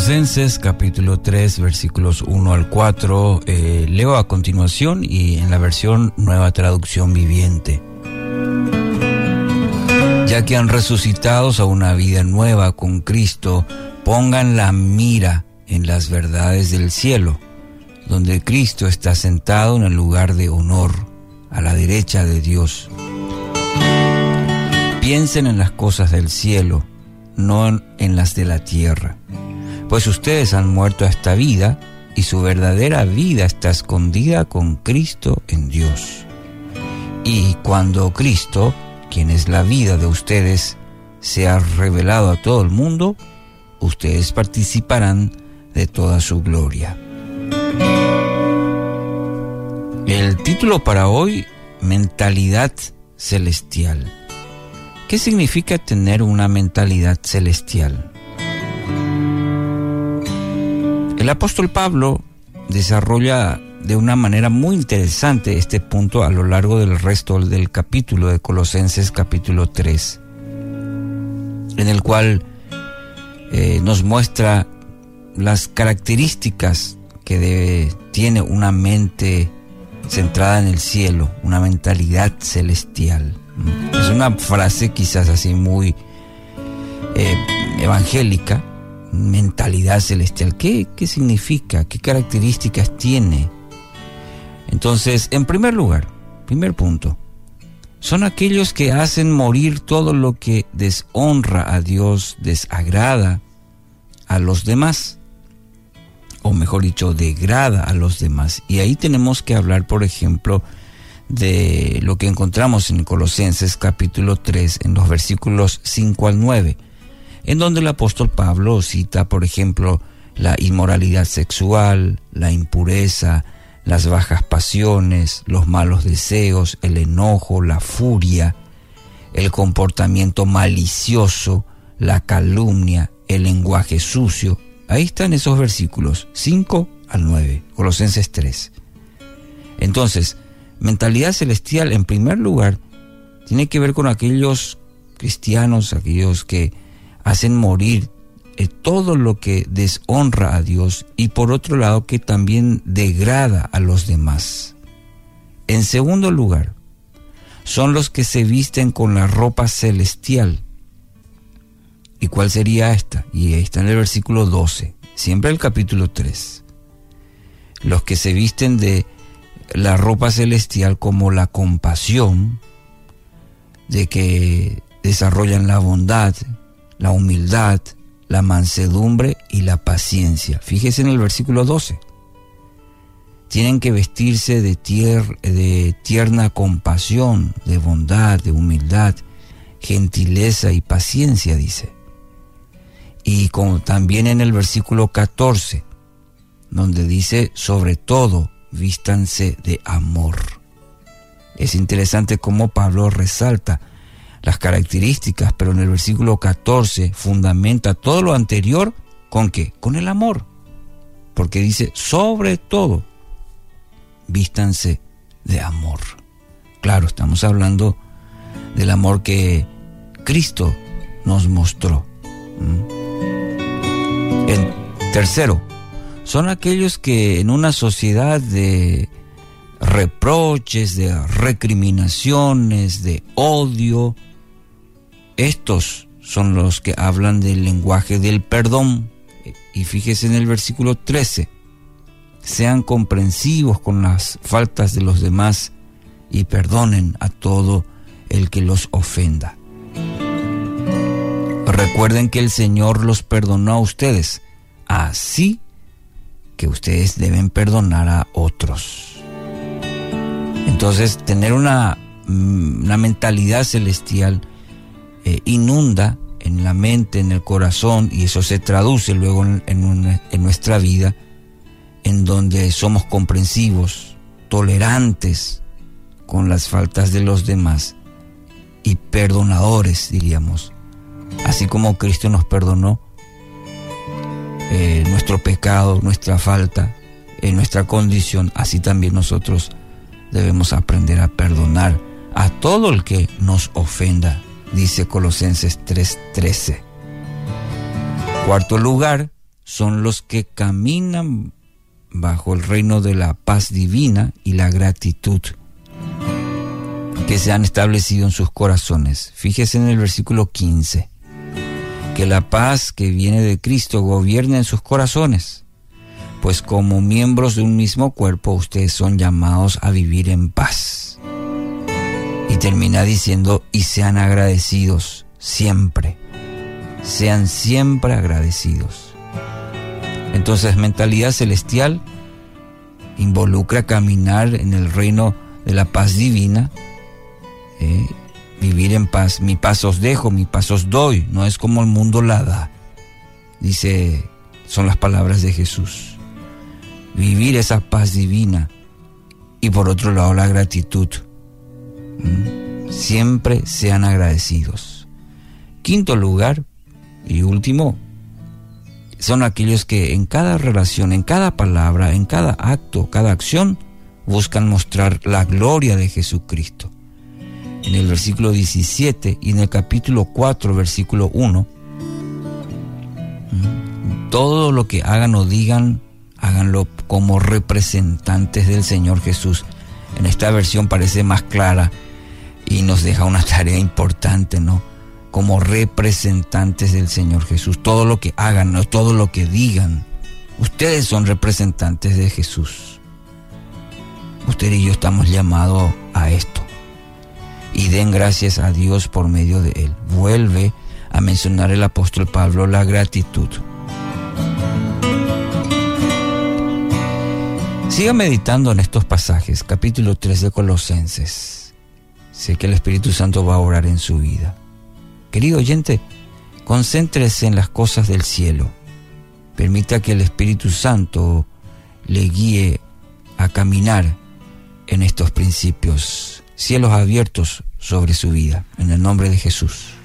Colosenses capítulo 3 versículos 1 al 4 eh, leo a continuación y en la versión nueva traducción viviente. Ya que han resucitado a una vida nueva con Cristo, pongan la mira en las verdades del cielo, donde Cristo está sentado en el lugar de honor, a la derecha de Dios. Piensen en las cosas del cielo, no en las de la tierra pues ustedes han muerto a esta vida y su verdadera vida está escondida con Cristo en Dios. Y cuando Cristo, quien es la vida de ustedes, sea revelado a todo el mundo, ustedes participarán de toda su gloria. El título para hoy, Mentalidad Celestial. ¿Qué significa tener una mentalidad celestial? El apóstol Pablo desarrolla de una manera muy interesante este punto a lo largo del resto del capítulo de Colosenses capítulo 3, en el cual eh, nos muestra las características que tiene una mente centrada en el cielo, una mentalidad celestial. Es una frase quizás así muy eh, evangélica, mentalidad celestial. ¿Qué, ¿Qué significa? ¿Qué características tiene? Entonces, en primer lugar, primer punto, son aquellos que hacen morir todo lo que deshonra a Dios, desagrada a los demás, o mejor dicho, degrada a los demás. Y ahí tenemos que hablar, por ejemplo, de lo que encontramos en Colosenses capítulo 3, en los versículos 5 al 9 en donde el apóstol Pablo cita, por ejemplo, la inmoralidad sexual, la impureza, las bajas pasiones, los malos deseos, el enojo, la furia, el comportamiento malicioso, la calumnia, el lenguaje sucio. Ahí están esos versículos 5 al 9, Colosenses 3. Entonces, mentalidad celestial en primer lugar tiene que ver con aquellos cristianos, aquellos que hacen morir eh, todo lo que deshonra a Dios y por otro lado que también degrada a los demás. En segundo lugar, son los que se visten con la ropa celestial. ¿Y cuál sería esta? Y está en el versículo 12, siempre el capítulo 3. Los que se visten de la ropa celestial como la compasión, de que desarrollan la bondad, la humildad, la mansedumbre y la paciencia. Fíjese en el versículo 12. Tienen que vestirse de, tierna compasión, de bondad, de humildad, gentileza y paciencia, dice. Y como también en el versículo 14, donde dice, sobre todo, vístanse de amor. Es interesante cómo Pablo resalta las características, pero en el versículo 14 fundamenta todo lo anterior con qué? Con el amor. Porque dice, sobre todo, vístanse de amor. Claro, estamos hablando del amor que Cristo nos mostró. En tercero, son aquellos que en una sociedad de reproches, de recriminaciones, de odio, estos son los que hablan del lenguaje del perdón. Y fíjese en el versículo 13. Sean comprensivos con las faltas de los demás y perdonen a todo el que los ofenda. Recuerden que el Señor los perdonó a ustedes, así que ustedes deben perdonar a otros. Entonces, tener una, mm, una mentalidad celestial eh, inunda en la mente, en el corazón, y eso se traduce luego en, nuestra vida, en donde somos comprensivos, tolerantes con las faltas de los demás y perdonadores, diríamos. Así como Cristo nos perdonó eh, nuestro pecado, nuestra falta, en nuestra condición, así también nosotros debemos aprender a perdonar a todo el que nos ofenda dice Colosenses 3:13. Cuarto lugar, son los que caminan bajo el reino de la paz divina y la gratitud que se han establecido en sus corazones. Fíjese en el versículo 15, que la paz que viene de Cristo gobierna en sus corazones, pues como miembros de un mismo cuerpo ustedes son llamados a vivir en paz. Y termina diciendo, y sean agradecidos siempre, sean siempre agradecidos. Entonces mentalidad celestial involucra caminar en el reino de la paz divina, eh, vivir en paz. Mi paz os dejo, mi paz os doy, no es como el mundo la da. Dice, son las palabras de Jesús. Vivir esa paz divina y por otro lado la gratitud. Siempre sean agradecidos. Quinto lugar y último, son aquellos que en cada relación, en cada palabra, en cada acto, cada acción, buscan mostrar la gloria de Jesucristo. En el versículo 17 y en el capítulo 4, versículo 1, todo lo que hagan o digan, háganlo como representantes del Señor Jesús. En esta versión parece más clara y nos deja una tarea importante, ¿no? como representantes del Señor Jesús. Todo lo que hagan, no todo lo que digan. Ustedes son representantes de Jesús. Usted y yo estamos llamados a esto. Y den gracias a Dios por medio de él. Vuelve a mencionar el apóstol Pablo la gratitud. Siga meditando en estos pasajes, capítulo 3 de Colosenses. Sé que el Espíritu Santo va a orar en su vida. Querido oyente, concéntrese en las cosas del cielo. Permita que el Espíritu Santo le guíe a caminar en estos principios, cielos abiertos sobre su vida, en el nombre de Jesús.